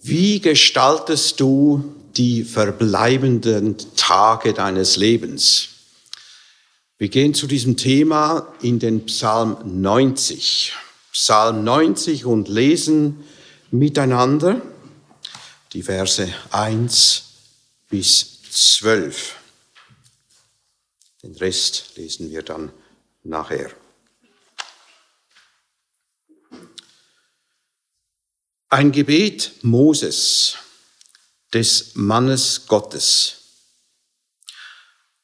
Wie gestaltest du die verbleibenden Tage deines Lebens? Wir gehen zu diesem Thema in den Psalm 90. Psalm 90 und lesen miteinander die Verse 1 bis 12. Den Rest lesen wir dann nachher. Ein Gebet Moses, des Mannes Gottes.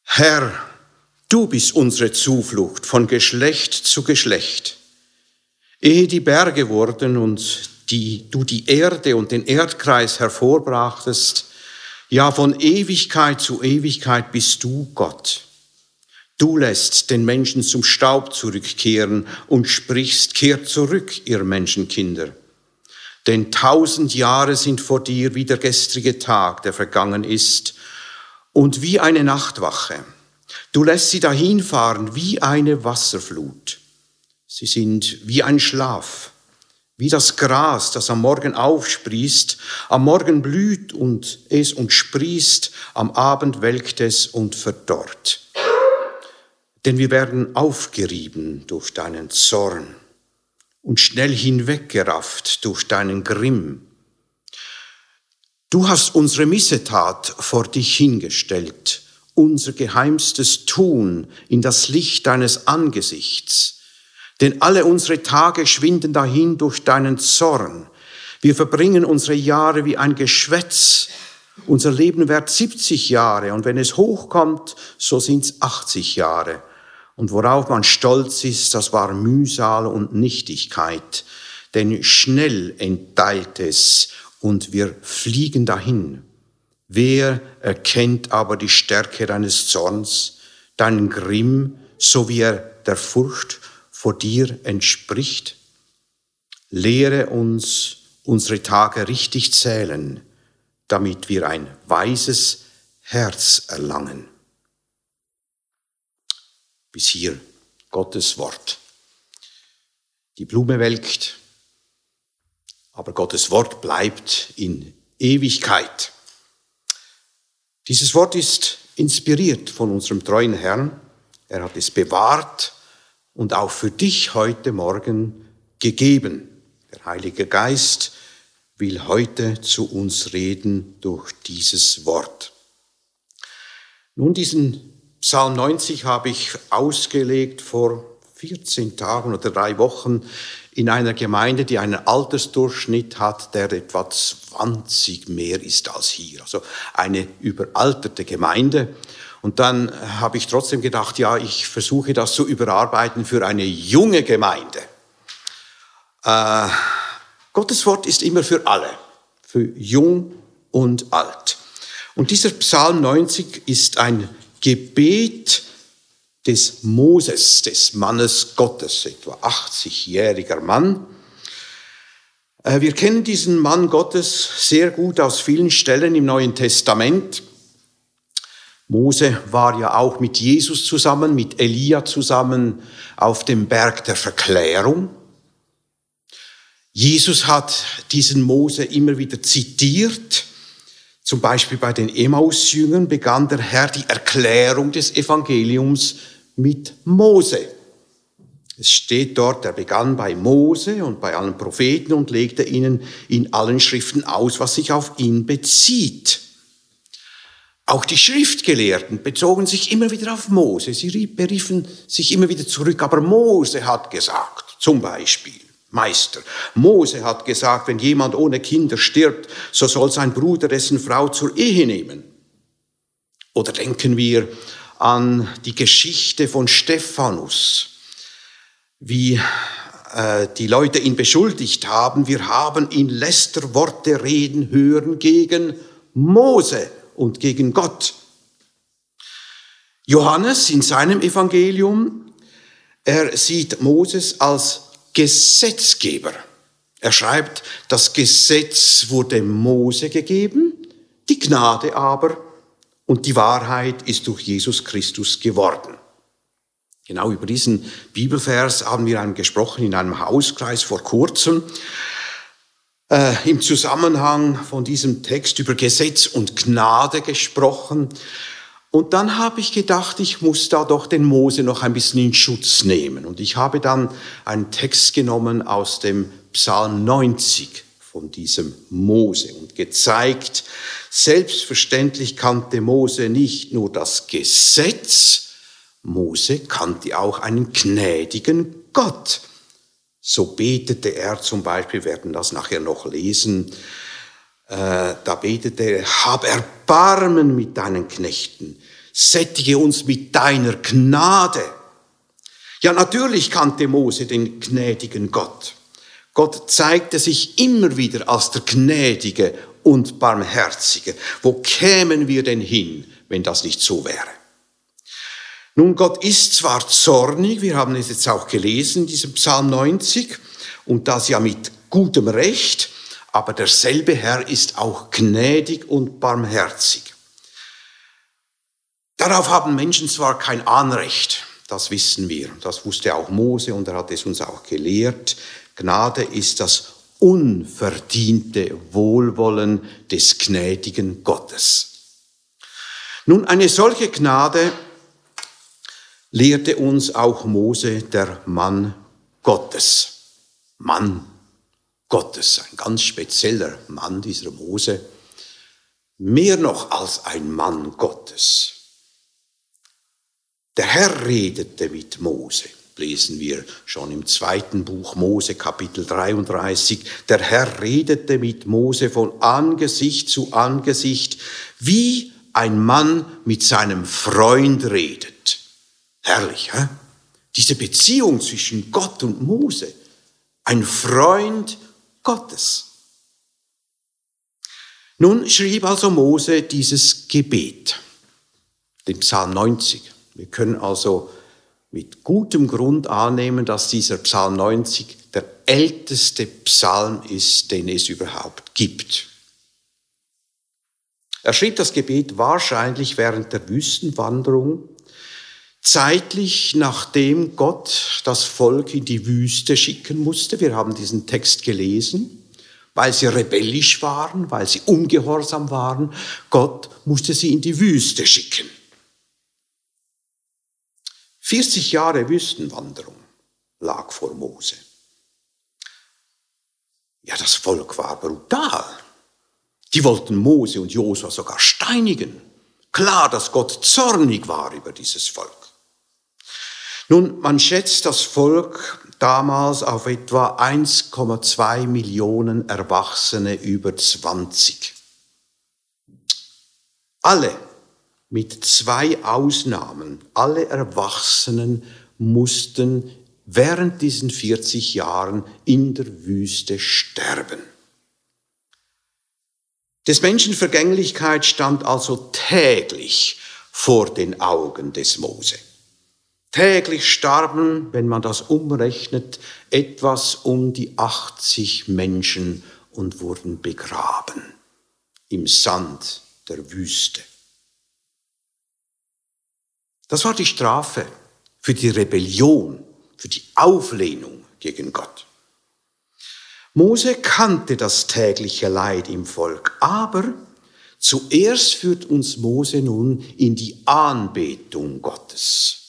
Herr, du bist unsere Zuflucht von Geschlecht zu Geschlecht. Ehe die Berge wurden und die, du die Erde und den Erdkreis hervorbrachtest, ja von Ewigkeit zu Ewigkeit bist du Gott. Du lässt den Menschen zum Staub zurückkehren und sprichst, kehrt zurück, ihr Menschenkinder. Denn tausend Jahre sind vor dir wie der gestrige Tag, der vergangen ist, und wie eine Nachtwache. Du lässt sie dahinfahren wie eine Wasserflut. Sie sind wie ein Schlaf, wie das Gras, das am Morgen aufsprießt, am Morgen blüht und es und sprießt, am Abend welkt es und verdorrt. Denn wir werden aufgerieben durch deinen Zorn und schnell hinweggerafft durch deinen Grimm. Du hast unsere Missetat vor dich hingestellt, unser geheimstes Tun in das Licht deines Angesichts. Denn alle unsere Tage schwinden dahin durch deinen Zorn. Wir verbringen unsere Jahre wie ein Geschwätz. Unser Leben währt 70 Jahre und wenn es hochkommt, so sind's 80 Jahre. Und worauf man stolz ist, das war Mühsal und Nichtigkeit, denn schnell enteilt es und wir fliegen dahin. Wer erkennt aber die Stärke deines Zorns, deinen Grimm, so wie er der Furcht vor dir entspricht? Lehre uns unsere Tage richtig zählen, damit wir ein weises Herz erlangen bis hier Gottes Wort. Die Blume welkt, aber Gottes Wort bleibt in Ewigkeit. Dieses Wort ist inspiriert von unserem treuen Herrn. Er hat es bewahrt und auch für dich heute Morgen gegeben. Der Heilige Geist will heute zu uns reden durch dieses Wort. Nun, diesen Psalm 90 habe ich ausgelegt vor 14 Tagen oder drei Wochen in einer Gemeinde, die einen Altersdurchschnitt hat, der etwa 20 mehr ist als hier. Also eine überalterte Gemeinde. Und dann habe ich trotzdem gedacht, ja, ich versuche das zu überarbeiten für eine junge Gemeinde. Äh, Gottes Wort ist immer für alle, für jung und alt. Und dieser Psalm 90 ist ein Gebet des Moses, des Mannes Gottes, etwa 80-jähriger Mann. Äh, wir kennen diesen Mann Gottes sehr gut aus vielen Stellen im Neuen Testament. Mose war ja auch mit Jesus zusammen, mit Elia zusammen auf dem Berg der Verklärung. Jesus hat diesen Mose immer wieder zitiert zum Beispiel bei den Emmaus-Jüngern begann der Herr die Erklärung des Evangeliums mit Mose. Es steht dort, er begann bei Mose und bei allen Propheten und legte ihnen in allen Schriften aus, was sich auf ihn bezieht. Auch die Schriftgelehrten bezogen sich immer wieder auf Mose. Sie beriefen sich immer wieder zurück. Aber Mose hat gesagt, zum Beispiel, Meister. Mose hat gesagt, wenn jemand ohne Kinder stirbt, so soll sein Bruder dessen Frau zur Ehe nehmen. Oder denken wir an die Geschichte von Stephanus, wie äh, die Leute ihn beschuldigt haben, wir haben ihn Lästerworte reden hören gegen Mose und gegen Gott. Johannes in seinem Evangelium, er sieht Moses als Gesetzgeber. Er schreibt, das Gesetz wurde Mose gegeben, die Gnade aber und die Wahrheit ist durch Jesus Christus geworden. Genau über diesen Bibelvers haben wir gesprochen in einem Hauskreis vor kurzem. äh, im Zusammenhang von diesem Text über Gesetz und Gnade gesprochen. Und dann habe ich gedacht, ich muss da doch den Mose noch ein bisschen in Schutz nehmen. Und ich habe dann einen Text genommen aus dem Psalm 90 von diesem Mose und gezeigt, selbstverständlich kannte Mose nicht nur das Gesetz, Mose kannte auch einen gnädigen Gott. So betete er zum Beispiel, werden das nachher noch lesen, äh, da betete er, hab Erbarmen mit deinen Knechten, sättige uns mit deiner Gnade. Ja, natürlich kannte Mose den gnädigen Gott. Gott zeigte sich immer wieder als der Gnädige und Barmherzige. Wo kämen wir denn hin, wenn das nicht so wäre? Nun, Gott ist zwar zornig, wir haben es jetzt auch gelesen, diesem Psalm 90, und das ja mit gutem Recht, aber derselbe Herr ist auch gnädig und barmherzig. Darauf haben Menschen zwar kein Anrecht, das wissen wir, das wusste auch Mose und er hat es uns auch gelehrt, Gnade ist das unverdiente Wohlwollen des gnädigen Gottes. Nun, eine solche Gnade lehrte uns auch Mose, der Mann Gottes. Mann Gottes, ein ganz spezieller Mann, dieser Mose, mehr noch als ein Mann Gottes. Der Herr redete mit Mose lesen wir schon im zweiten Buch Mose Kapitel 33. Der Herr redete mit Mose von Angesicht zu Angesicht, wie ein Mann mit seinem Freund redet. Herrlich, hä? Diese Beziehung zwischen Gott und Mose. Ein Freund Gottes. Nun schrieb also Mose dieses Gebet, den Psalm 90. Wir können also mit gutem Grund annehmen, dass dieser Psalm 90 der älteste Psalm ist, den es überhaupt gibt. Er schrieb das Gebet wahrscheinlich während der Wüstenwanderung, zeitlich nachdem Gott das Volk in die Wüste schicken musste. Wir haben diesen Text gelesen, weil sie rebellisch waren, weil sie ungehorsam waren. Gott musste sie in die Wüste schicken. 40 Jahre Wüstenwanderung lag vor Mose. Ja, das Volk war brutal. Die wollten Mose und Josua sogar steinigen. Klar, dass Gott zornig war über dieses Volk. Nun, man schätzt das Volk damals auf etwa 1,2 Millionen Erwachsene über 20. Alle mit zwei Ausnahmen. Alle Erwachsenen mussten während diesen 40 Jahren in der Wüste sterben. Des Menschen Vergänglichkeit stand also täglich vor den Augen des Mose. Täglich starben, wenn man das umrechnet, etwas um die 80 Menschen und wurden begraben im Sand der Wüste. Das war die Strafe für die Rebellion, für die Auflehnung gegen Gott. Mose kannte das tägliche Leid im Volk, aber zuerst führt uns Mose nun in die Anbetung Gottes,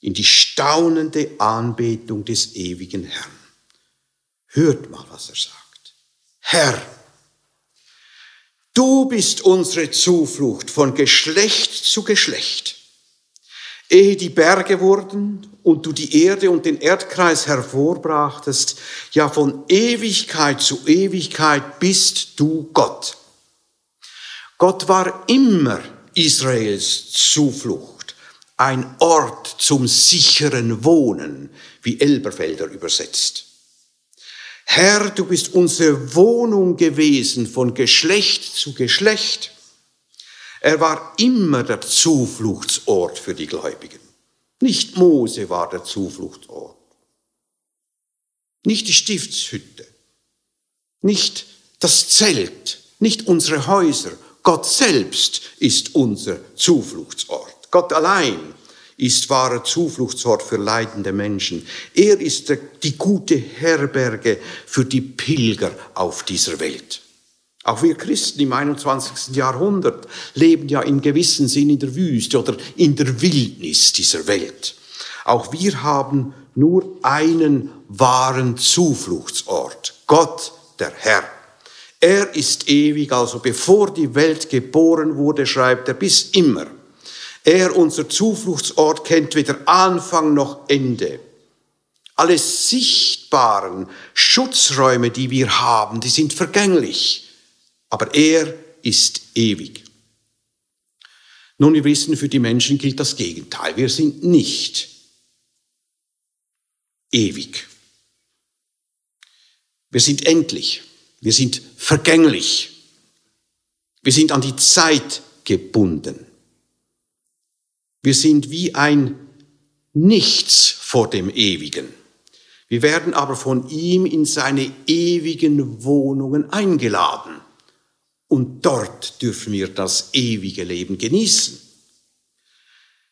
in die staunende Anbetung des ewigen Herrn. Hört mal, was er sagt. Herr, du bist unsere Zuflucht von Geschlecht zu Geschlecht ehe die Berge wurden und du die Erde und den Erdkreis hervorbrachtest, ja von Ewigkeit zu Ewigkeit bist du Gott. Gott war immer Israels Zuflucht, ein Ort zum sicheren Wohnen, wie Elberfelder übersetzt. Herr, du bist unsere Wohnung gewesen von Geschlecht zu Geschlecht. Er war immer der Zufluchtsort für die Gläubigen. Nicht Mose war der Zufluchtsort. Nicht die Stiftshütte. Nicht das Zelt. Nicht unsere Häuser. Gott selbst ist unser Zufluchtsort. Gott allein ist wahrer Zufluchtsort für leidende Menschen. Er ist die gute Herberge für die Pilger auf dieser Welt. Auch wir Christen im 21. Jahrhundert leben ja in gewissem Sinn in der Wüste oder in der Wildnis dieser Welt. Auch wir haben nur einen wahren Zufluchtsort, Gott der Herr. Er ist ewig, also bevor die Welt geboren wurde, schreibt er bis immer. Er, unser Zufluchtsort, kennt weder Anfang noch Ende. Alle sichtbaren Schutzräume, die wir haben, die sind vergänglich, aber er ist ewig. Nun, wir wissen, für die Menschen gilt das Gegenteil. Wir sind nicht ewig. Wir sind endlich. Wir sind vergänglich. Wir sind an die Zeit gebunden. Wir sind wie ein Nichts vor dem Ewigen. Wir werden aber von ihm in seine ewigen Wohnungen eingeladen. Und dort dürfen wir das ewige Leben genießen.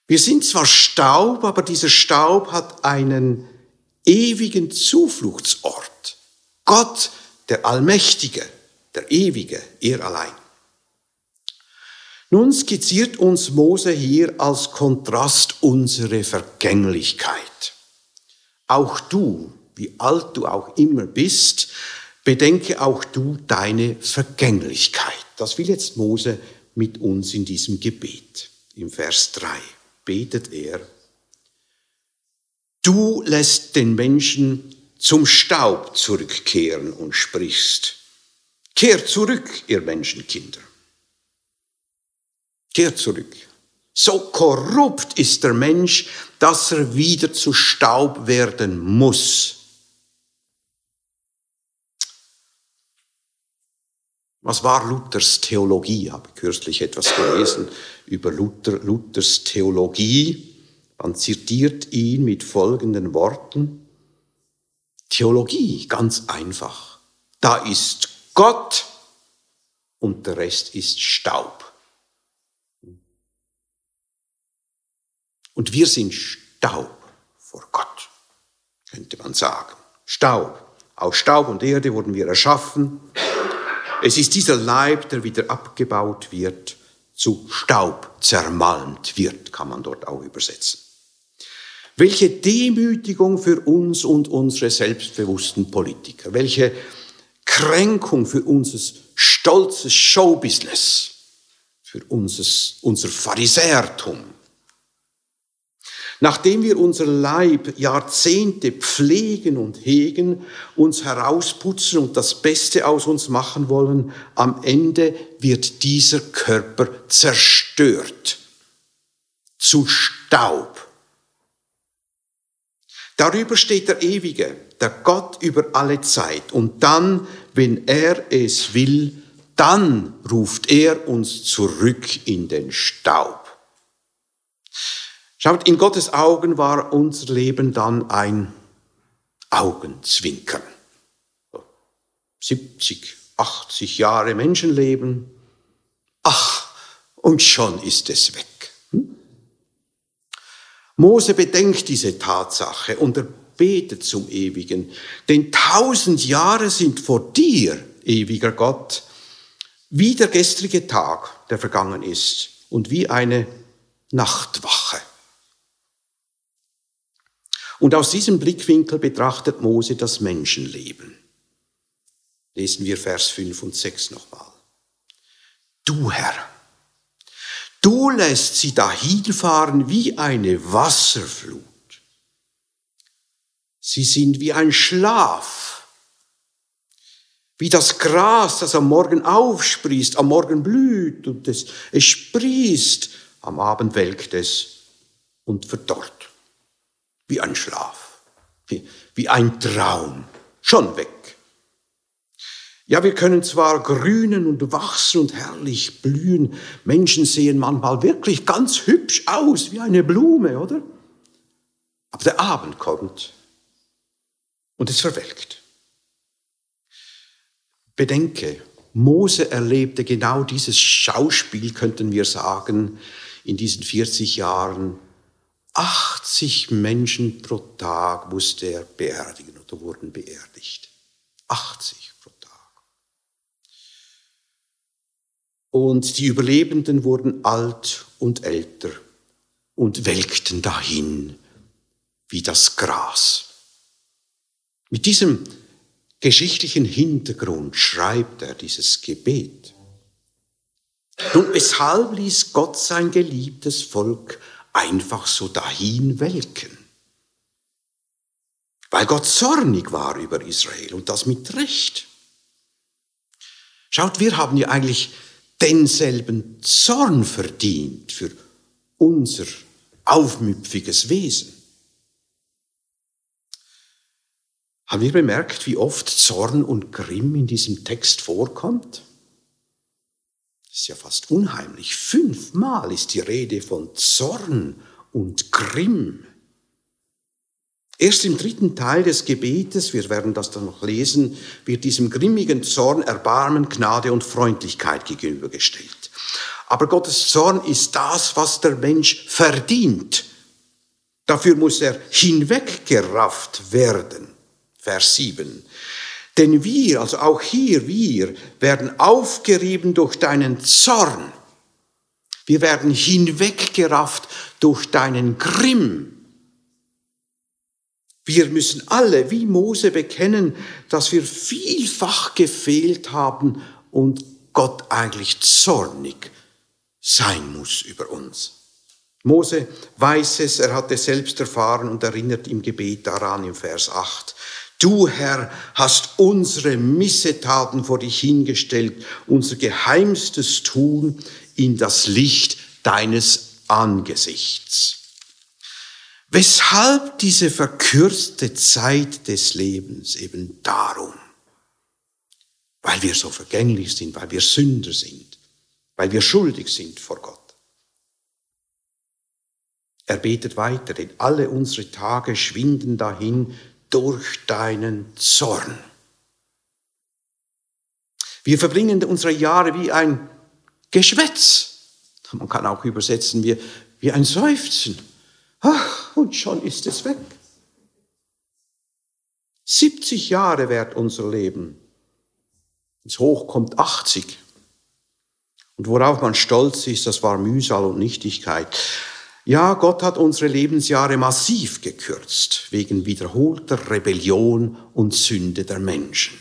Wir sind zwar Staub, aber dieser Staub hat einen ewigen Zufluchtsort. Gott der Allmächtige, der Ewige, er allein. Nun skizziert uns Mose hier als Kontrast unsere Vergänglichkeit. Auch du, wie alt du auch immer bist, bedenke auch du deine Vergänglichkeit. Das will jetzt Mose mit uns in diesem Gebet. Im Vers 3 betet er, Du lässt den Menschen zum Staub zurückkehren und sprichst, kehrt zurück, ihr Menschenkinder. Kehrt zurück. So korrupt ist der Mensch, dass er wieder zu Staub werden muss. Was war Luthers Theologie? Ich habe kürzlich etwas gelesen über Luther, Luthers Theologie. Man zitiert ihn mit folgenden Worten. Theologie, ganz einfach. Da ist Gott und der Rest ist Staub. Und wir sind Staub vor Gott, könnte man sagen. Staub. Aus Staub und Erde wurden wir erschaffen. Es ist dieser Leib, der wieder abgebaut wird, zu Staub zermalmt wird, kann man dort auch übersetzen. Welche Demütigung für uns und unsere selbstbewussten Politiker. Welche Kränkung für unser stolzes Showbusiness. Für unser, unser Pharisäertum. Nachdem wir unser Leib Jahrzehnte pflegen und hegen, uns herausputzen und das Beste aus uns machen wollen, am Ende wird dieser Körper zerstört. Zu Staub Darüber steht der Ewige, der Gott über alle Zeit. Und dann, wenn er es will, dann ruft er uns zurück in den Staub. Schaut, in Gottes Augen war unser Leben dann ein Augenzwinkern. 70, 80 Jahre Menschenleben. Ach, und schon ist es weg. Mose bedenkt diese Tatsache und er betet zum Ewigen. Denn tausend Jahre sind vor dir, ewiger Gott, wie der gestrige Tag, der vergangen ist, und wie eine Nachtwache. Und aus diesem Blickwinkel betrachtet Mose das Menschenleben. Lesen wir Vers 5 und 6 nochmal. Du Herr, Du lässt sie dahinfahren wie eine Wasserflut. Sie sind wie ein Schlaf, wie das Gras, das am Morgen aufsprießt, am Morgen blüht und es, es sprießt, am Abend welkt es und verdorrt. Wie ein Schlaf, wie, wie ein Traum, schon weg. Ja, wir können zwar grünen und wachsen und herrlich blühen. Menschen sehen manchmal wirklich ganz hübsch aus, wie eine Blume, oder? Aber der Abend kommt und es verwelkt. Bedenke, Mose erlebte genau dieses Schauspiel, könnten wir sagen, in diesen 40 Jahren 80 Menschen pro Tag musste er beerdigen oder wurden beerdigt. 80 pro Tag. Und die Überlebenden wurden alt und älter und welkten dahin wie das Gras. Mit diesem geschichtlichen Hintergrund schreibt er dieses Gebet. Nun, weshalb ließ Gott sein geliebtes Volk einfach so dahin welken? Weil Gott zornig war über Israel und das mit Recht. Schaut, wir haben ja eigentlich denselben Zorn verdient für unser aufmüpfiges Wesen. Haben wir bemerkt, wie oft Zorn und Grimm in diesem Text vorkommt? Das ist ja fast unheimlich. Fünfmal ist die Rede von Zorn und Grimm. Erst im dritten Teil des Gebetes, wir werden das dann noch lesen, wird diesem grimmigen Zorn Erbarmen, Gnade und Freundlichkeit gegenübergestellt. Aber Gottes Zorn ist das, was der Mensch verdient. Dafür muss er hinweggerafft werden. Vers 7. Denn wir, also auch hier wir, werden aufgerieben durch deinen Zorn. Wir werden hinweggerafft durch deinen Grimm. Wir müssen alle wie Mose bekennen, dass wir vielfach gefehlt haben und Gott eigentlich zornig sein muss über uns. Mose weiß es, er hat es selbst erfahren und erinnert im Gebet daran im Vers 8. Du, Herr, hast unsere Missetaten vor dich hingestellt, unser geheimstes Tun in das Licht deines Angesichts. Weshalb diese verkürzte Zeit des Lebens? Eben darum. Weil wir so vergänglich sind, weil wir Sünder sind, weil wir schuldig sind vor Gott. Er betet weiter, denn alle unsere Tage schwinden dahin durch deinen Zorn. Wir verbringen unsere Jahre wie ein Geschwätz. Man kann auch übersetzen wie, wie ein Seufzen. Ach, und schon ist es weg. 70 Jahre währt unser Leben. Ins Hoch kommt 80. Und worauf man stolz ist, das war Mühsal und Nichtigkeit. Ja, Gott hat unsere Lebensjahre massiv gekürzt wegen wiederholter Rebellion und Sünde der Menschen.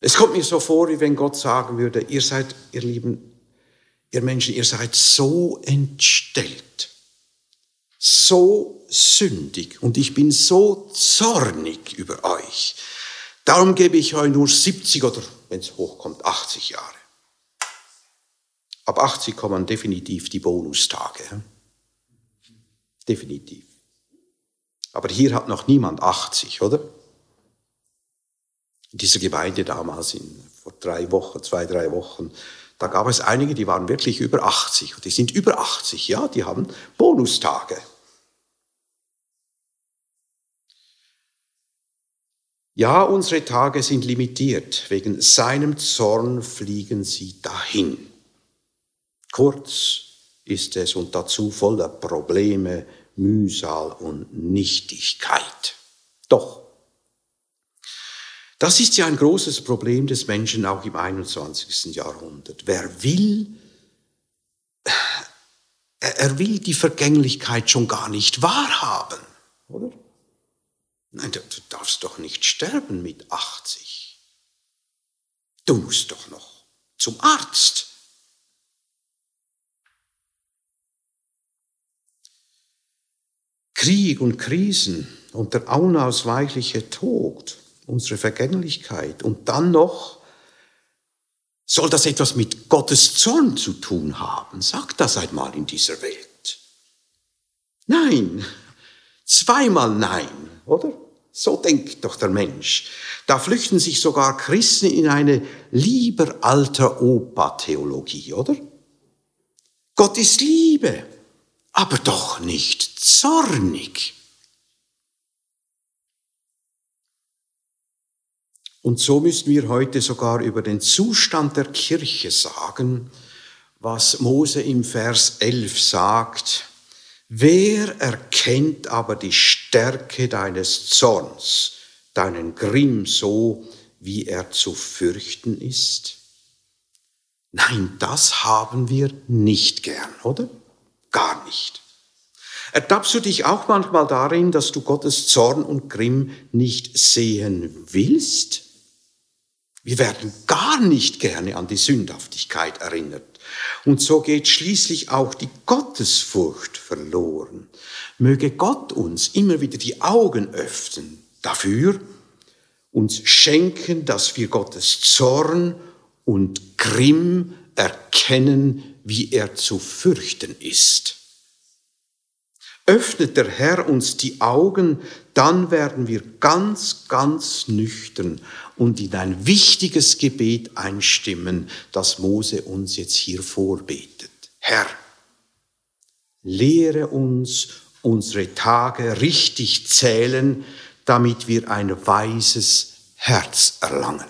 Es kommt mir so vor, wie wenn Gott sagen würde, ihr seid, ihr Lieben, ihr Menschen, ihr seid so entstellt, so sündig und ich bin so zornig über euch. Darum gebe ich euch nur 70 oder, wenn es hochkommt, 80 Jahre. Ab 80 kommen definitiv die Bonustage. Definitiv. Aber hier hat noch niemand 80, oder? In dieser Gemeinde damals, in, vor drei Wochen, zwei, drei Wochen, da gab es einige, die waren wirklich über 80. Und die sind über 80, ja, die haben Bonustage. Ja, unsere Tage sind limitiert. Wegen seinem Zorn fliegen sie dahin. Kurz ist es und dazu voller Probleme, Mühsal und Nichtigkeit. Doch, das ist ja ein großes Problem des Menschen auch im 21. Jahrhundert. Wer will, er will die Vergänglichkeit schon gar nicht wahrhaben, oder? Nein, du darfst doch nicht sterben mit 80. Du musst doch noch zum Arzt. Krieg und Krisen und der unausweichliche Tod, unsere Vergänglichkeit und dann noch, soll das etwas mit Gottes Zorn zu tun haben? Sag das einmal in dieser Welt. Nein, zweimal nein, oder? So denkt doch der Mensch. Da flüchten sich sogar Christen in eine lieber alter Opa-Theologie, oder? Gott ist Liebe aber doch nicht zornig. Und so müssen wir heute sogar über den Zustand der Kirche sagen, was Mose im Vers 11 sagt, Wer erkennt aber die Stärke deines Zorns, deinen Grimm so, wie er zu fürchten ist? Nein, das haben wir nicht gern, oder? Gar nicht. Ertappst du dich auch manchmal darin, dass du Gottes Zorn und Grimm nicht sehen willst? Wir werden gar nicht gerne an die Sündhaftigkeit erinnert. Und so geht schließlich auch die Gottesfurcht verloren. Möge Gott uns immer wieder die Augen öffnen dafür, uns schenken, dass wir Gottes Zorn und Grimm erkennen, wie er zu fürchten ist. Öffnet der Herr uns die Augen, dann werden wir ganz, ganz nüchtern und in ein wichtiges Gebet einstimmen, das Mose uns jetzt hier vorbetet. Herr, lehre uns unsere Tage richtig zählen, damit wir ein weises Herz erlangen.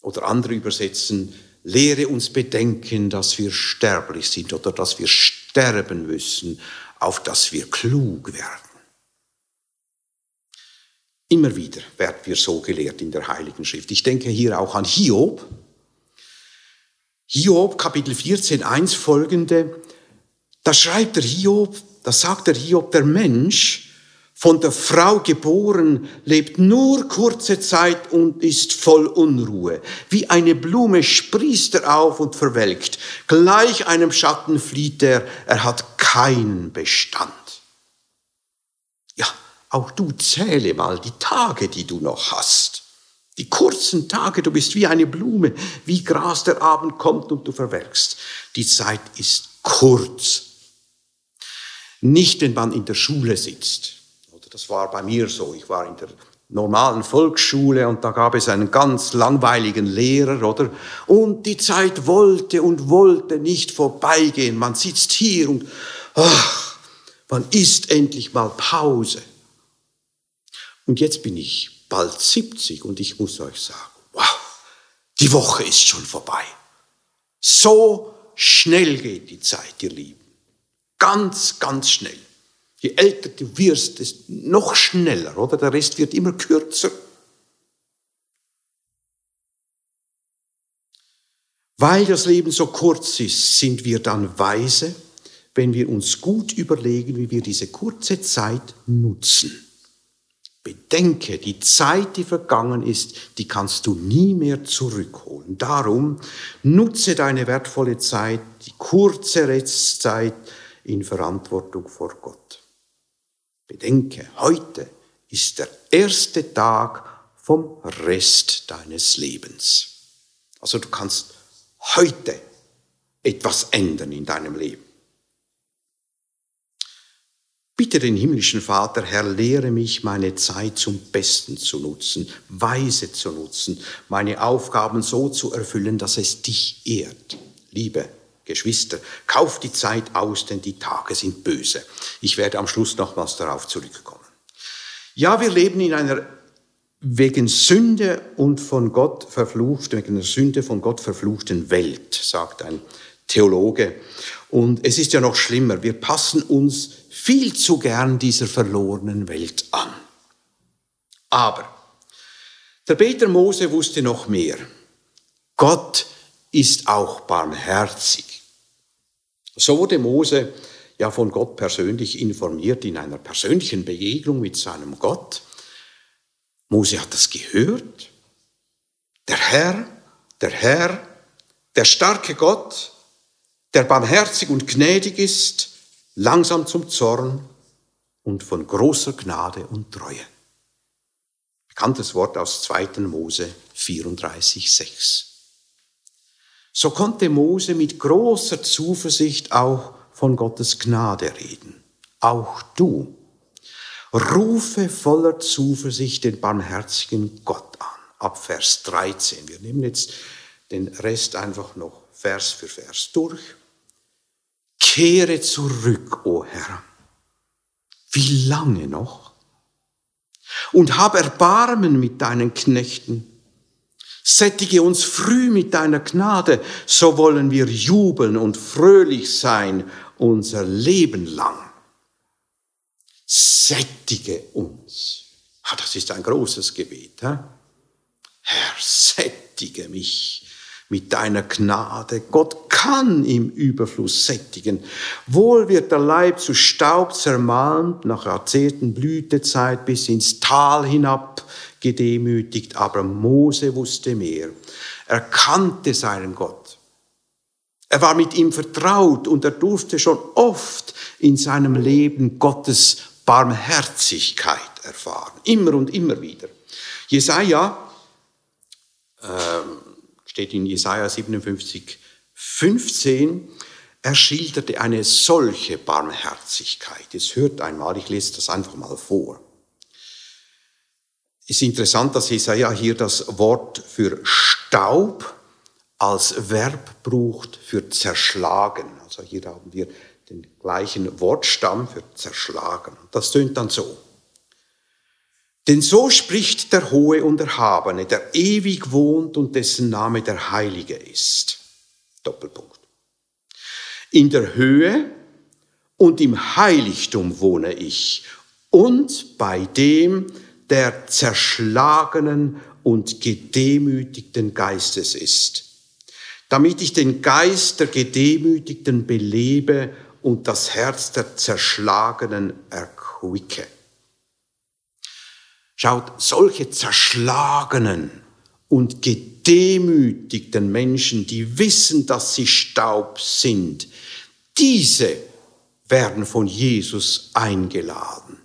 Oder andere übersetzen, lehre uns bedenken, dass wir sterblich sind oder dass wir sterben müssen, auf dass wir klug werden. Immer wieder werden wir so gelehrt in der Heiligen Schrift. Ich denke hier auch an Hiob. Hiob, Kapitel 14, 1 folgende. Da schreibt der Hiob, da sagt der Hiob, der Mensch von der Frau geboren, lebt nur kurze Zeit und ist voll Unruhe. Wie eine Blume sprießt er auf und verwelkt. Gleich einem Schatten flieht er, er hat keinen Bestand. Ja, auch du zähle mal die Tage, die du noch hast. Die kurzen Tage, du bist wie eine Blume, wie Gras der Abend kommt und du verwelkst. Die Zeit ist kurz. Nicht, wenn man in der Schule sitzt das war bei mir so. Ich war in der normalen Volksschule und da gab es einen ganz langweiligen Lehrer, oder? Und die Zeit wollte und wollte nicht vorbeigehen. Man sitzt hier und ach, wann ist endlich mal Pause? Und jetzt bin ich bald 70 und ich muss euch sagen, wow, die Woche ist schon vorbei. So schnell geht die Zeit, ihr Lieben. Ganz, ganz schnell. Je älter du wirst, ist noch schneller, oder? Der Rest wird immer kürzer. Weil das Leben so kurz ist, sind wir dann weise, wenn wir uns gut überlegen, wie wir diese kurze Zeit nutzen. Bedenke, die Zeit, die vergangen ist, die kannst du nie mehr zurückholen. Darum nutze deine wertvolle Zeit, die kurze Restzeit in Verantwortung vor Gott. Bedenke, heute ist der erste Tag vom Rest deines Lebens. Also du kannst heute etwas ändern in deinem Leben. Bitte den himmlischen Vater, Herr, lehre mich, meine Zeit zum Besten zu nutzen, weise zu nutzen, meine Aufgaben so zu erfüllen, dass es dich ehrt. Liebe Geschwister, kauft die Zeit aus, denn die Tage sind böse. Ich werde am Schluss nochmals darauf zurückkommen. Ja, wir leben in einer wegen Sünde und von Gott verflucht, wegen der Sünde von Gott verfluchten Welt, sagt ein Theologe. Und es ist ja noch schlimmer, wir passen uns viel zu gern dieser verlorenen Welt an. Aber der Peter Mose wusste noch mehr. Gott ist auch barmherzig. So wurde Mose ja von Gott persönlich informiert in einer persönlichen Begegnung mit seinem Gott. Mose hat das gehört. Der Herr, der Herr, der starke Gott, der barmherzig und gnädig ist, langsam zum Zorn und von großer Gnade und Treue. Bekanntes Wort aus 2. Mose 34, 6. So konnte Mose mit großer Zuversicht auch von Gottes Gnade reden. Auch du. Rufe voller Zuversicht den barmherzigen Gott an. Ab Vers 13. Wir nehmen jetzt den Rest einfach noch Vers für Vers durch. Kehre zurück, o oh Herr. Wie lange noch? Und hab Erbarmen mit deinen Knechten Sättige uns früh mit deiner Gnade, so wollen wir jubeln und fröhlich sein unser Leben lang. Sättige uns. Ah, das ist ein großes Gebet. He? Herr, sättige mich mit deiner Gnade. Gott kann im Überfluss sättigen. Wohl wird der Leib zu Staub zermalmt, nach Jahrzehnten Blütezeit bis ins Tal hinab gedemütigt, aber Mose wusste mehr. Er kannte seinen Gott. Er war mit ihm vertraut und er durfte schon oft in seinem Leben Gottes Barmherzigkeit erfahren. Immer und immer wieder. Jesaja, ähm, steht in Jesaja 57, 15, er schilderte eine solche Barmherzigkeit. Es hört einmal, ich lese das einfach mal vor. Es ist interessant, dass Jesaja hier das Wort für Staub als Verb braucht für zerschlagen. Also hier haben wir den gleichen Wortstamm für zerschlagen. Das tönt dann so. Denn so spricht der Hohe und Erhabene, der ewig wohnt und dessen Name der Heilige ist. Doppelpunkt. In der Höhe und im Heiligtum wohne ich und bei dem, der zerschlagenen und gedemütigten Geistes ist, damit ich den Geist der Gedemütigten belebe und das Herz der Zerschlagenen erquicke. Schaut, solche zerschlagenen und gedemütigten Menschen, die wissen, dass sie Staub sind, diese werden von Jesus eingeladen.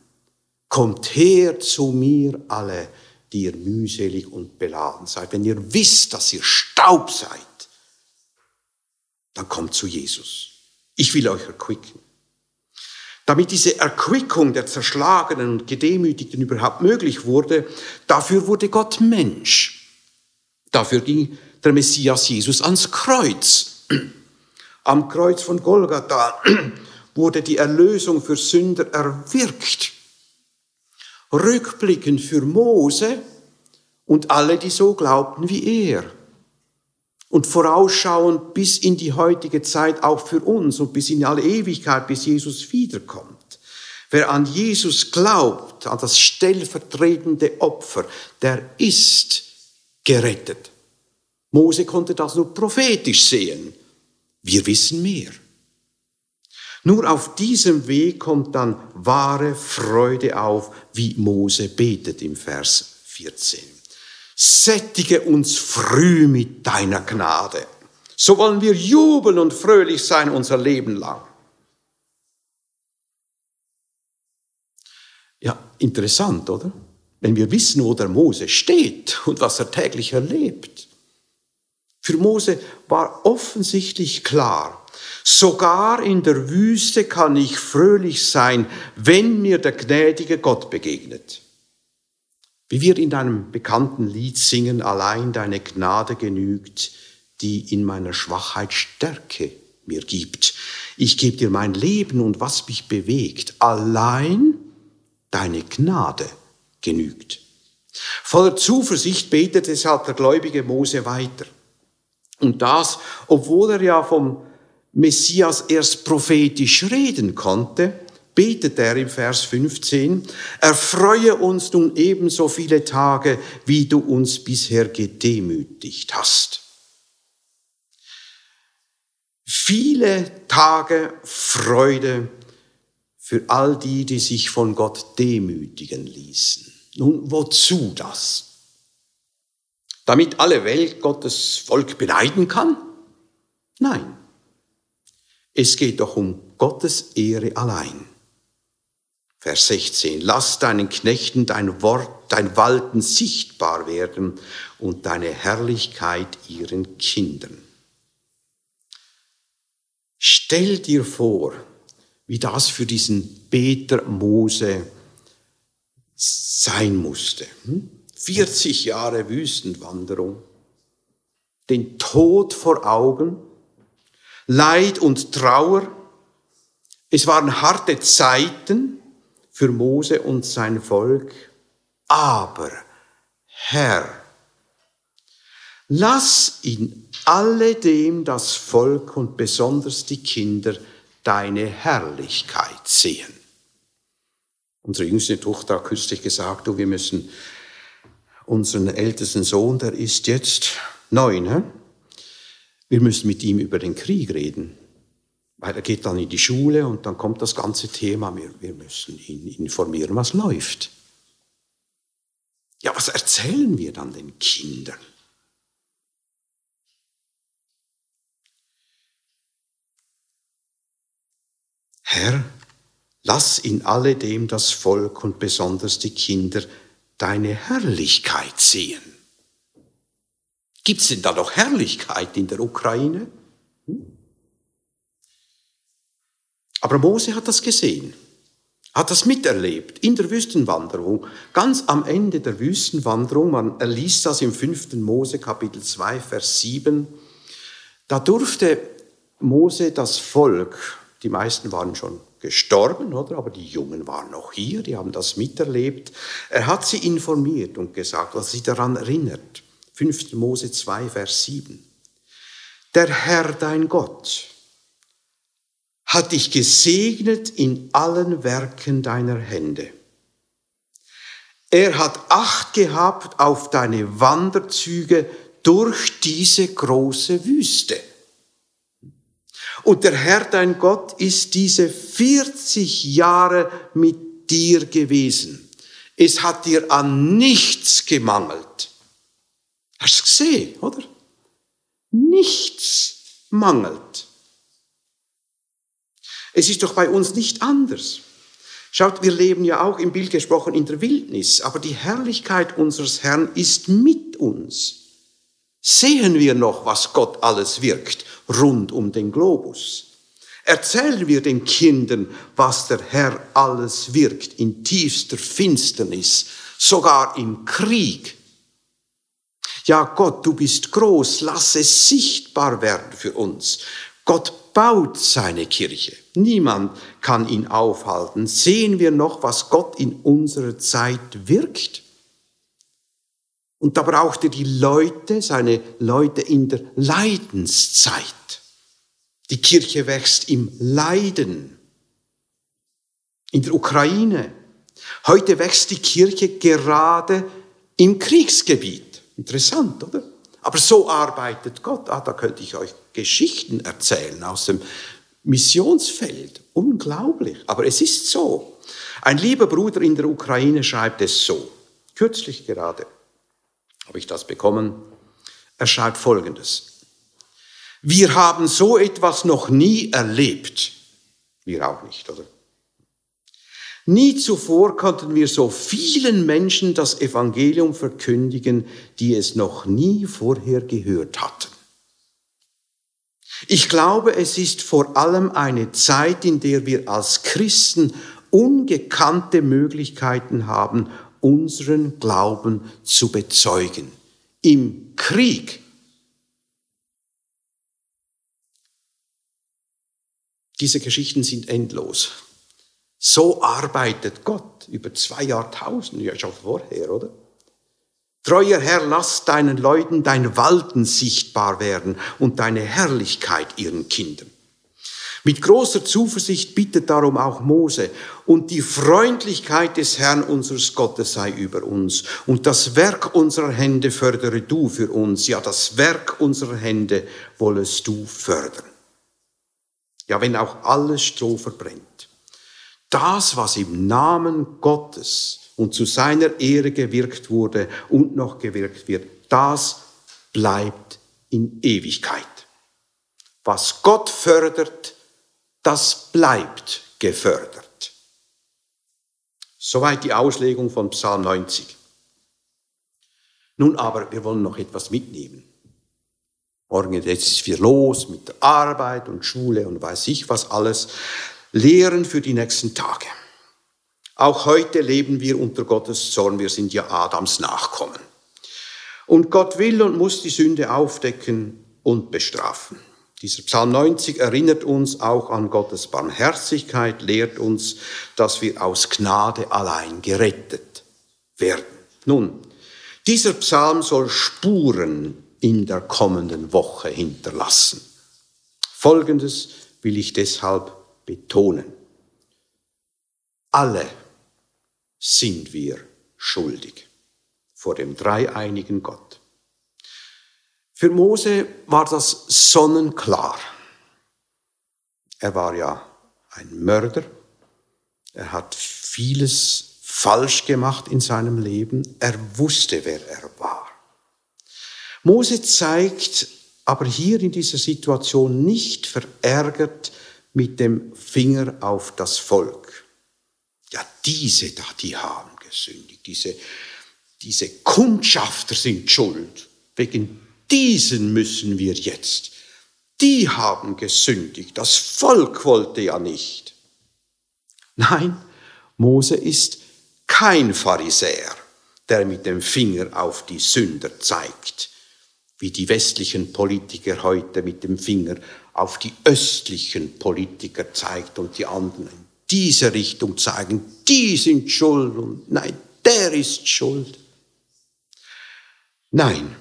Kommt her zu mir alle, die ihr mühselig und beladen seid. Wenn ihr wisst, dass ihr Staub seid, dann kommt zu Jesus. Ich will euch erquicken. Damit diese Erquickung der Zerschlagenen und Gedemütigten überhaupt möglich wurde, dafür wurde Gott Mensch. Dafür ging der Messias Jesus ans Kreuz. Am Kreuz von Golgatha wurde die Erlösung für Sünder erwirkt. Rückblickend für Mose und alle, die so glaubten wie er und vorausschauend bis in die heutige Zeit auch für uns und bis in alle Ewigkeit, bis Jesus wiederkommt. Wer an Jesus glaubt, an das stellvertretende Opfer, der ist gerettet. Mose konnte das nur prophetisch sehen. Wir wissen mehr. Nur auf diesem Weg kommt dann wahre Freude auf, wie Mose betet im Vers 14 sättige uns früh mit deiner Gnade. So wollen wir jubeln und fröhlich sein unser Leben lang. Ja, interessant, oder? Wenn wir wissen, wo der Mose steht und was er täglich erlebt. Für Mose war offensichtlich klar, sogar in der Wüste kann ich fröhlich sein, wenn mir der gnädige Gott begegnet. Wie wir in einem bekannten Lied singen, allein deine Gnade genügt, die in meiner Schwachheit Stärke mir gibt. Ich gebe dir mein Leben und was mich bewegt. Allein deine Gnade genügt. Voller Zuversicht betet deshalb der gläubige Mose weiter. Und das, obwohl er ja vom Messias erst prophetisch reden konnte, betet er im Vers 15, erfreue uns nun ebenso viele Tage, wie du uns bisher gedemütigt hast. Viele Tage Freude für all die, die sich von Gott demütigen ließen. Nun, wozu das? Damit alle Welt Gottes Volk beneiden kann? Nein. Es geht doch um Gottes Ehre allein. Vers 16. Lass deinen Knechten dein Wort, dein Walten sichtbar werden und deine Herrlichkeit ihren Kindern. Stell dir vor, wie das für diesen Peter Mose sein musste. 40 hm? Jahre Wüstenwanderung, den Tod vor Augen, Leid und Trauer. Es waren harte Zeiten, für Mose und sein Volk. Aber, Herr, Lass in alledem das Volk und besonders die Kinder deine Herrlichkeit sehen. Unsere jüngste Tochter hat kürzlich gesagt, du, wir müssen unseren ältesten Sohn, der ist jetzt neun, he? wir müssen mit ihm über den Krieg reden. Weil er geht dann in die Schule und dann kommt das ganze Thema, wir, wir müssen ihn informieren, was läuft. Ja, was erzählen wir dann den Kindern? Herr, lass in alledem das Volk und besonders die Kinder deine Herrlichkeit sehen. Gibt es denn da noch Herrlichkeit in der Ukraine? Hm? Aber Mose hat das gesehen, hat das miterlebt in der Wüstenwanderung. Ganz am Ende der Wüstenwanderung, man erliest das im 5. Mose Kapitel 2, Vers 7, da durfte Mose das Volk, die meisten waren schon gestorben, oder? Aber die Jungen waren noch hier, die haben das miterlebt. Er hat sie informiert und gesagt, was sie daran erinnert. 5. Mose 2, Vers 7. Der Herr, dein Gott, hat dich gesegnet in allen Werken deiner Hände. Er hat Acht gehabt auf deine Wanderzüge durch diese große Wüste. Und der Herr, dein Gott, ist diese 40 Jahre mit dir gewesen. Es hat dir an nichts gemangelt. Hast du gesehen, oder? Nichts mangelt. Es ist doch bei uns nicht anders. Schaut, wir leben ja auch im Bild gesprochen in der Wildnis, aber die Herrlichkeit unseres Herrn ist mit uns. Sehen wir noch, was Gott alles wirkt rund um den Globus? Erzählen wir den Kindern, was der Herr alles wirkt in tiefster Finsternis, sogar im Krieg? Ja, Gott, du bist groß, lass es sichtbar werden für uns. Gott baut seine Kirche. Niemand kann ihn aufhalten. Sehen wir noch, was Gott in unserer Zeit wirkt? Und da braucht er die Leute, seine Leute in der Leidenszeit. Die Kirche wächst im Leiden. In der Ukraine. Heute wächst die Kirche gerade im Kriegsgebiet. Interessant, oder? Aber so arbeitet Gott. Ah, da könnte ich euch Geschichten erzählen aus dem Missionsfeld. Unglaublich. Aber es ist so. Ein lieber Bruder in der Ukraine schreibt es so. Kürzlich gerade habe ich das bekommen. Er schreibt Folgendes. Wir haben so etwas noch nie erlebt. Wir auch nicht, oder? Nie zuvor konnten wir so vielen Menschen das Evangelium verkündigen, die es noch nie vorher gehört hatten. Ich glaube, es ist vor allem eine Zeit, in der wir als Christen ungekannte Möglichkeiten haben, unseren Glauben zu bezeugen. Im Krieg. Diese Geschichten sind endlos. So arbeitet Gott über zwei Jahrtausende, ja schon vorher, oder? Treuer Herr, lass deinen Leuten dein Walten sichtbar werden und deine Herrlichkeit ihren Kindern. Mit großer Zuversicht bittet darum auch Mose, und die Freundlichkeit des Herrn unseres Gottes sei über uns, und das Werk unserer Hände fördere du für uns, ja das Werk unserer Hände wollest du fördern. Ja, wenn auch alles Stroh verbrennt. Das, was im Namen Gottes und zu seiner Ehre gewirkt wurde und noch gewirkt wird, das bleibt in Ewigkeit. Was Gott fördert, das bleibt gefördert. Soweit die Auslegung von Psalm 90. Nun aber, wir wollen noch etwas mitnehmen. Morgen jetzt ist wir los mit der Arbeit und Schule und weiß ich was alles. Lehren für die nächsten Tage. Auch heute leben wir unter Gottes Zorn. Wir sind ja Adams Nachkommen. Und Gott will und muss die Sünde aufdecken und bestrafen. Dieser Psalm 90 erinnert uns auch an Gottes Barmherzigkeit, lehrt uns, dass wir aus Gnade allein gerettet werden. Nun, dieser Psalm soll Spuren in der kommenden Woche hinterlassen. Folgendes will ich deshalb betonen. Alle sind wir schuldig vor dem dreieinigen Gott. Für Mose war das sonnenklar. Er war ja ein Mörder. Er hat vieles falsch gemacht in seinem Leben. Er wusste, wer er war. Mose zeigt aber hier in dieser Situation nicht verärgert mit dem Finger auf das Volk. Ja, diese da, die haben gesündigt. Diese, diese Kundschafter sind schuld. Wegen diesen müssen wir jetzt. Die haben gesündigt. Das Volk wollte ja nicht. Nein, Mose ist kein Pharisäer, der mit dem Finger auf die Sünder zeigt, wie die westlichen Politiker heute mit dem Finger auf die östlichen Politiker zeigt und die anderen diese Richtung zeigen, die sind schuld und nein, der ist schuld. Nein,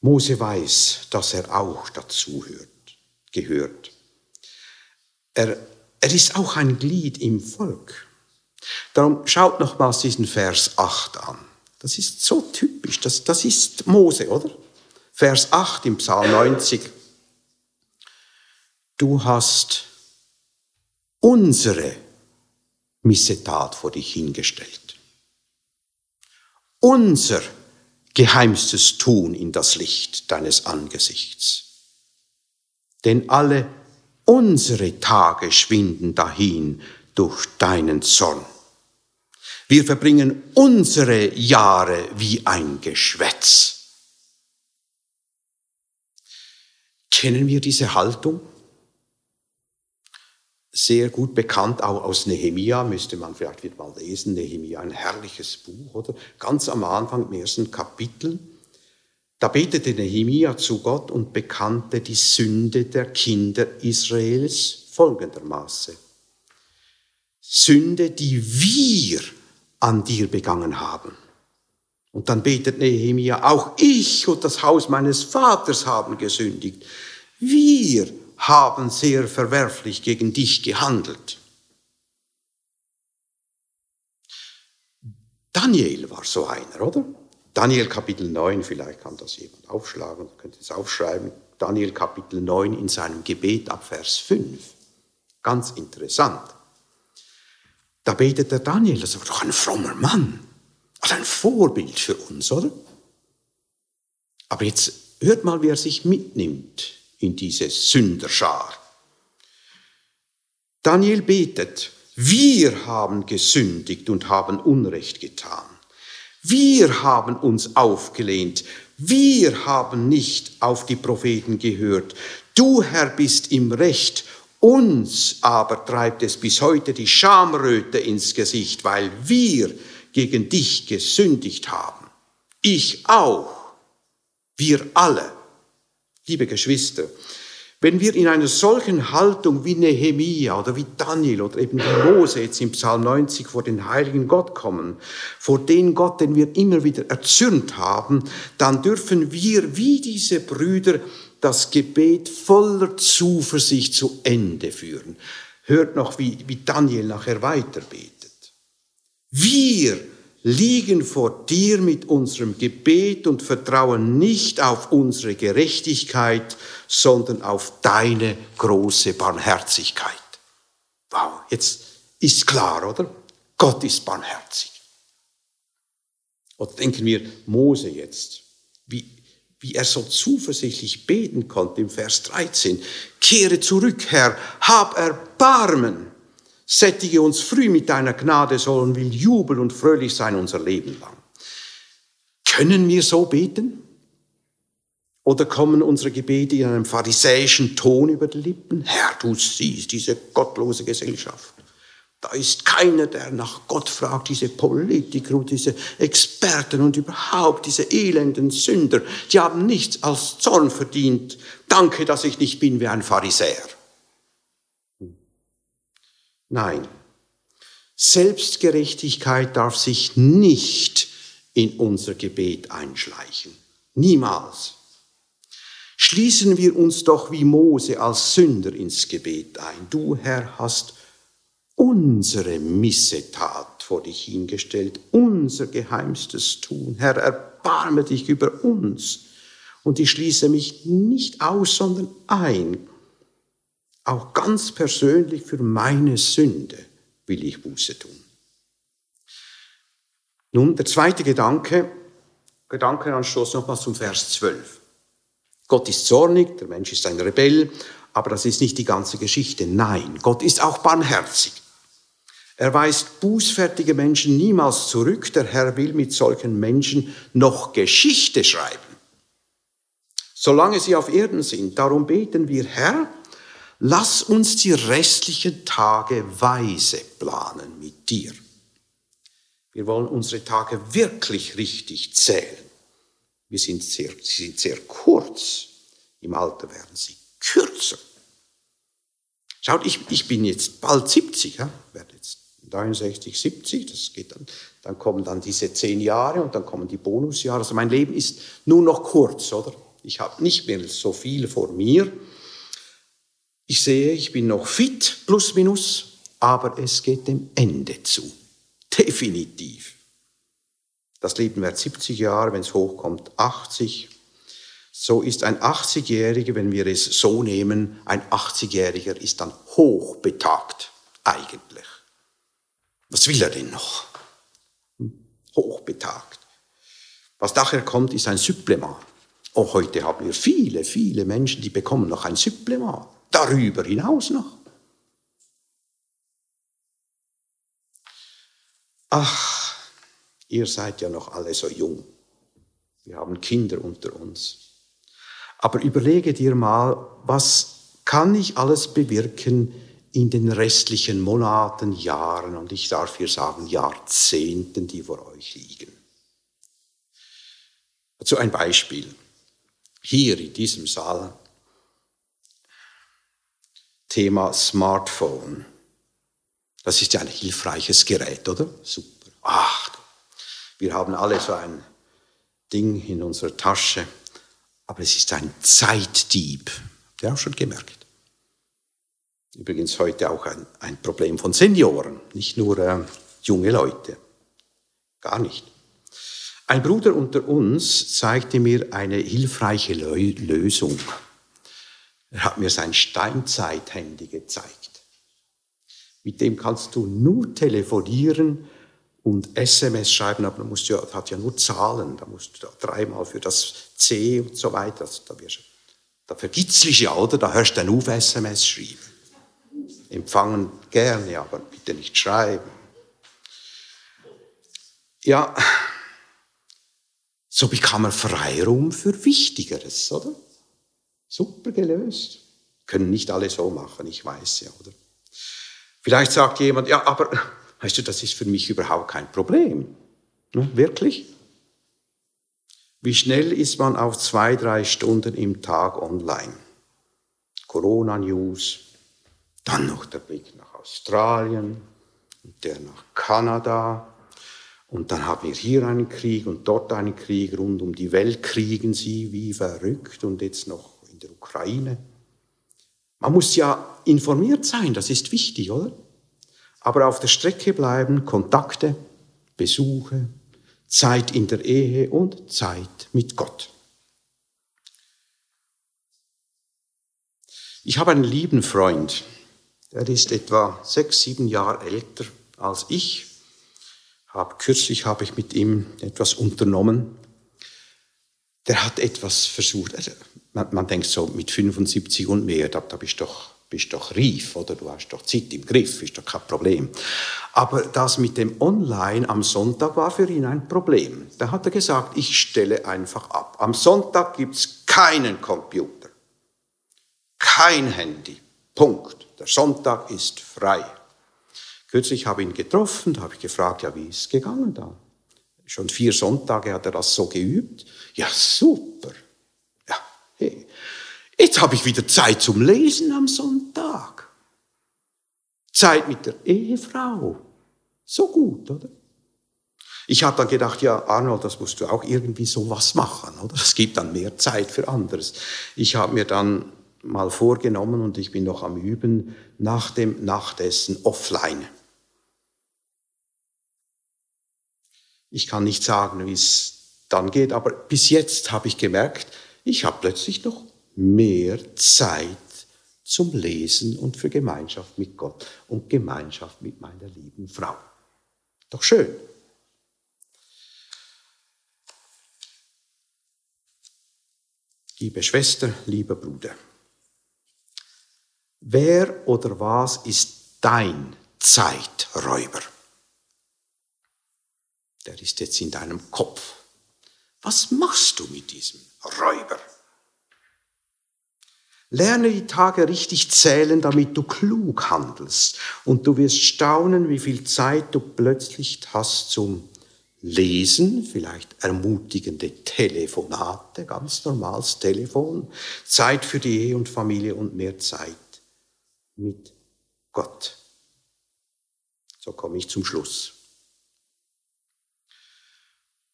Mose weiß, dass er auch dazu hört, gehört. Er, er ist auch ein Glied im Volk. Darum schaut nochmals diesen Vers 8 an. Das ist so typisch, das, das ist Mose, oder? Vers 8 im Psalm 90. Du hast unsere Missetat vor dich hingestellt. Unser geheimstes Tun in das Licht deines Angesichts. Denn alle unsere Tage schwinden dahin durch deinen Zorn. Wir verbringen unsere Jahre wie ein Geschwätz. Kennen wir diese Haltung? Sehr gut bekannt auch aus Nehemia, müsste man vielleicht wieder mal lesen. Nehemia, ein herrliches Buch, oder? Ganz am Anfang im ersten Kapitel. Da betete Nehemia zu Gott und bekannte die Sünde der Kinder Israels folgendermaßen. Sünde, die wir an dir begangen haben. Und dann betet Nehemia, auch ich und das Haus meines Vaters haben gesündigt. Wir haben sehr verwerflich gegen dich gehandelt. Daniel war so einer, oder? Daniel Kapitel 9, vielleicht kann das jemand aufschlagen, könnt ihr es aufschreiben. Daniel Kapitel 9 in seinem Gebet ab Vers 5. Ganz interessant. Da betet der Daniel, das war doch ein frommer Mann. Also ein Vorbild für uns, oder? Aber jetzt hört mal, wie er sich mitnimmt in diese Sünderschar. Daniel betet, wir haben gesündigt und haben Unrecht getan. Wir haben uns aufgelehnt. Wir haben nicht auf die Propheten gehört. Du, Herr, bist im Recht uns aber treibt es bis heute die Schamröte ins Gesicht, weil wir gegen dich gesündigt haben. Ich auch. Wir alle. Liebe Geschwister, wenn wir in einer solchen Haltung wie Nehemia oder wie Daniel oder eben wie Mose jetzt im Psalm 90 vor den heiligen Gott kommen, vor den Gott, den wir immer wieder erzürnt haben, dann dürfen wir wie diese Brüder das Gebet voller Zuversicht zu Ende führen. Hört noch, wie, wie Daniel nachher weiter betet. Wir liegen vor dir mit unserem Gebet und vertrauen nicht auf unsere Gerechtigkeit, sondern auf deine große Barmherzigkeit. Wow, jetzt ist klar, oder? Gott ist barmherzig. Und denken wir Mose jetzt. Wie, wie er so zuversichtlich beten konnte im Vers 13. Kehre zurück, Herr, hab Erbarmen. Sättige uns früh mit deiner Gnade, sollen wir jubeln und fröhlich sein unser Leben lang. Können wir so beten? Oder kommen unsere Gebete in einem pharisäischen Ton über die Lippen? Herr, du siehst diese gottlose Gesellschaft. Da ist keiner, der nach Gott fragt, diese Politiker und diese Experten und überhaupt diese elenden Sünder, die haben nichts als Zorn verdient. Danke, dass ich nicht bin wie ein Pharisäer. Nein, Selbstgerechtigkeit darf sich nicht in unser Gebet einschleichen. Niemals. Schließen wir uns doch wie Mose als Sünder ins Gebet ein. Du, Herr, hast unsere Missetat vor dich hingestellt, unser geheimstes Tun. Herr, erbarme dich über uns. Und ich schließe mich nicht aus, sondern ein. Auch ganz persönlich für meine Sünde will ich Buße tun. Nun, der zweite Gedanke, Gedankenanstoß nochmals zum Vers 12. Gott ist zornig, der Mensch ist ein Rebell, aber das ist nicht die ganze Geschichte. Nein, Gott ist auch barmherzig. Er weist bußfertige Menschen niemals zurück. Der Herr will mit solchen Menschen noch Geschichte schreiben. Solange sie auf Erden sind. Darum beten wir, Herr, lass uns die restlichen Tage weise planen mit dir. Wir wollen unsere Tage wirklich richtig zählen. Wir sind sehr, sie sind sehr kurz. Im Alter werden sie kürzer. Schaut, ich, ich bin jetzt bald 70, ja? werde jetzt 69, 70, das geht dann, dann kommen dann diese zehn Jahre und dann kommen die Bonusjahre. Also mein Leben ist nur noch kurz, oder? Ich habe nicht mehr so viel vor mir. Ich sehe, ich bin noch fit, plus minus, aber es geht dem Ende zu. Definitiv. Das Leben wird 70 Jahre, wenn es hochkommt, 80. So ist ein 80-Jähriger, wenn wir es so nehmen, ein 80-Jähriger ist dann hochbetagt, eigentlich. Was will er denn noch? Hm? Hochbetagt. Was nachher kommt, ist ein Supplement. Auch heute haben wir viele, viele Menschen, die bekommen noch ein Supplement. Darüber hinaus noch. Ach, ihr seid ja noch alle so jung. Wir haben Kinder unter uns. Aber überlege dir mal, was kann ich alles bewirken in den restlichen Monaten, Jahren und ich darf hier sagen Jahrzehnten, die vor euch liegen. Dazu ein Beispiel. Hier in diesem Saal Thema Smartphone. Das ist ja ein hilfreiches Gerät, oder? Super. Ach, wir haben alle so ein Ding in unserer Tasche, aber es ist ein Zeitdieb. Habt ihr auch schon gemerkt? Übrigens heute auch ein, ein Problem von Senioren, nicht nur äh, junge Leute. Gar nicht. Ein Bruder unter uns zeigte mir eine hilfreiche Lösung. Er hat mir sein Steinzeithandy gezeigt. Mit dem kannst du nur telefonieren und SMS schreiben, aber du musst ja, hat ja nur Zahlen. Da musst du dreimal für das C und so weiter. Also da, wirst, da vergitzst du ja, oder? Da hörst du dann auf SMS schreiben. Empfangen gerne, aber bitte nicht schreiben. Ja, so bekam er Freiraum für Wichtigeres, oder? Super gelöst. Können nicht alle so machen, ich weiß ja, oder? Vielleicht sagt jemand, ja, aber weißt du, das ist für mich überhaupt kein Problem. Ne? Wirklich? Wie schnell ist man auf zwei, drei Stunden im Tag online? Corona-News, dann noch der Blick nach Australien der nach Kanada, und dann haben wir hier einen Krieg und dort einen Krieg, rund um die Welt kriegen sie wie verrückt und jetzt noch der Ukraine. Man muss ja informiert sein, das ist wichtig, oder? Aber auf der Strecke bleiben Kontakte, Besuche, Zeit in der Ehe und Zeit mit Gott. Ich habe einen lieben Freund, der ist etwa sechs, sieben Jahre älter als ich hab, kürzlich habe ich mit ihm etwas unternommen. Der hat etwas versucht. Man, man, denkt so, mit 75 und mehr, da, da bist du doch, bist doch reif, oder du hast doch Zeit im Griff, ist doch kein Problem. Aber das mit dem Online am Sonntag war für ihn ein Problem. Da hat er gesagt, ich stelle einfach ab. Am Sonntag gibt es keinen Computer, kein Handy. Punkt. Der Sonntag ist frei. Kürzlich habe ich ihn getroffen, da habe ich gefragt, ja, wie ist es gegangen da? Schon vier Sonntage hat er das so geübt. Ja, super. Jetzt habe ich wieder Zeit zum Lesen am Sonntag. Zeit mit der Ehefrau. So gut, oder? Ich habe dann gedacht, ja, Arnold, das musst du auch irgendwie sowas machen, oder? Es gibt dann mehr Zeit für anderes. Ich habe mir dann mal vorgenommen und ich bin noch am Üben nach dem Nachtessen offline. Ich kann nicht sagen, wie es dann geht, aber bis jetzt habe ich gemerkt, ich habe plötzlich noch mehr Zeit zum Lesen und für Gemeinschaft mit Gott und Gemeinschaft mit meiner lieben Frau. Doch schön. Liebe Schwester, lieber Bruder, wer oder was ist dein Zeiträuber? Der ist jetzt in deinem Kopf. Was machst du mit diesem Räuber? Lerne die Tage richtig zählen, damit du klug handelst. Und du wirst staunen, wie viel Zeit du plötzlich hast zum Lesen, vielleicht ermutigende Telefonate, ganz normales Telefon, Zeit für die Ehe und Familie und mehr Zeit mit Gott. So komme ich zum Schluss.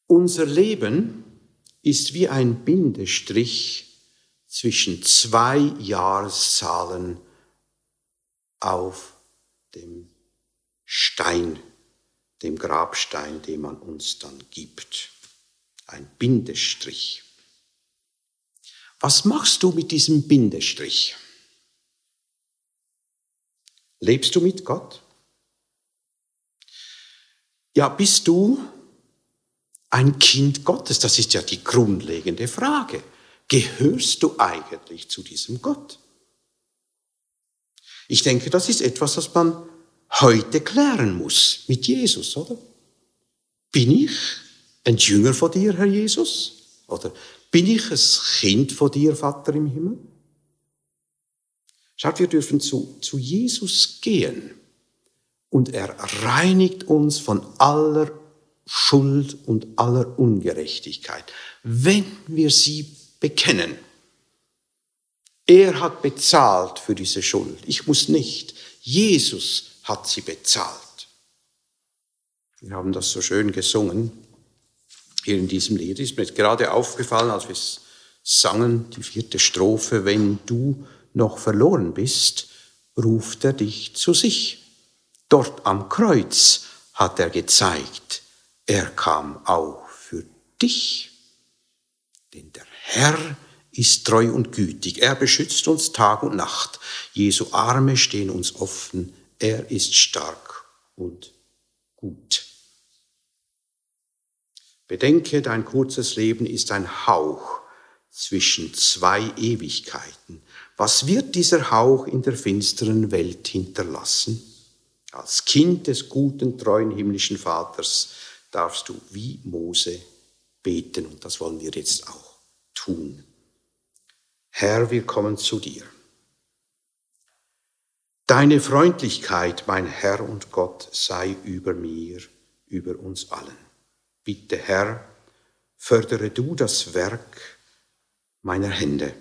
Unser Leben ist wie ein Bindestrich zwischen zwei Jahreszahlen auf dem Stein, dem Grabstein, den man uns dann gibt. Ein Bindestrich. Was machst du mit diesem Bindestrich? Lebst du mit Gott? Ja, bist du ein Kind Gottes? Das ist ja die grundlegende Frage. Gehörst du eigentlich zu diesem Gott? Ich denke, das ist etwas, was man heute klären muss mit Jesus, oder? Bin ich ein Jünger von dir, Herr Jesus? Oder bin ich ein Kind von dir, Vater im Himmel? Schaut, wir dürfen zu, zu Jesus gehen und er reinigt uns von aller Schuld und aller Ungerechtigkeit, wenn wir sie bekennen. Er hat bezahlt für diese Schuld. Ich muss nicht. Jesus hat sie bezahlt. Wir haben das so schön gesungen hier in diesem Lied. Ist mir gerade aufgefallen, als wir es sangen, die vierte Strophe, wenn du noch verloren bist, ruft er dich zu sich. Dort am Kreuz hat er gezeigt, er kam auch für dich. Denn der Herr ist treu und gütig. Er beschützt uns Tag und Nacht. Jesu Arme stehen uns offen. Er ist stark und gut. Bedenke, dein kurzes Leben ist ein Hauch zwischen zwei Ewigkeiten. Was wird dieser Hauch in der finsteren Welt hinterlassen? Als Kind des guten, treuen himmlischen Vaters darfst du wie Mose beten und das wollen wir jetzt auch tun. Herr, wir kommen zu dir. Deine Freundlichkeit, mein Herr und Gott, sei über mir, über uns allen. Bitte, Herr, fördere du das Werk meiner Hände.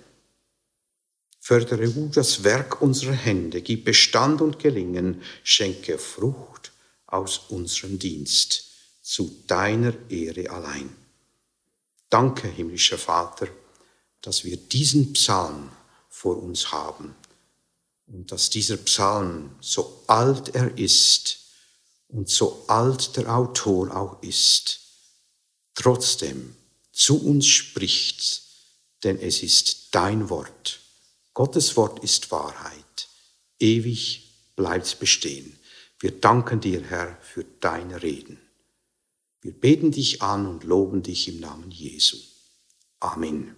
Fördere du das Werk unserer Hände, gib Bestand und Gelingen, schenke Frucht aus unserem Dienst zu deiner Ehre allein. Danke, himmlischer Vater, dass wir diesen Psalm vor uns haben und dass dieser Psalm, so alt er ist und so alt der Autor auch ist, trotzdem zu uns spricht, denn es ist dein Wort. Gottes Wort ist Wahrheit. Ewig bleibt bestehen. Wir danken dir, Herr, für deine Reden. Wir beten dich an und loben dich im Namen Jesu. Amen.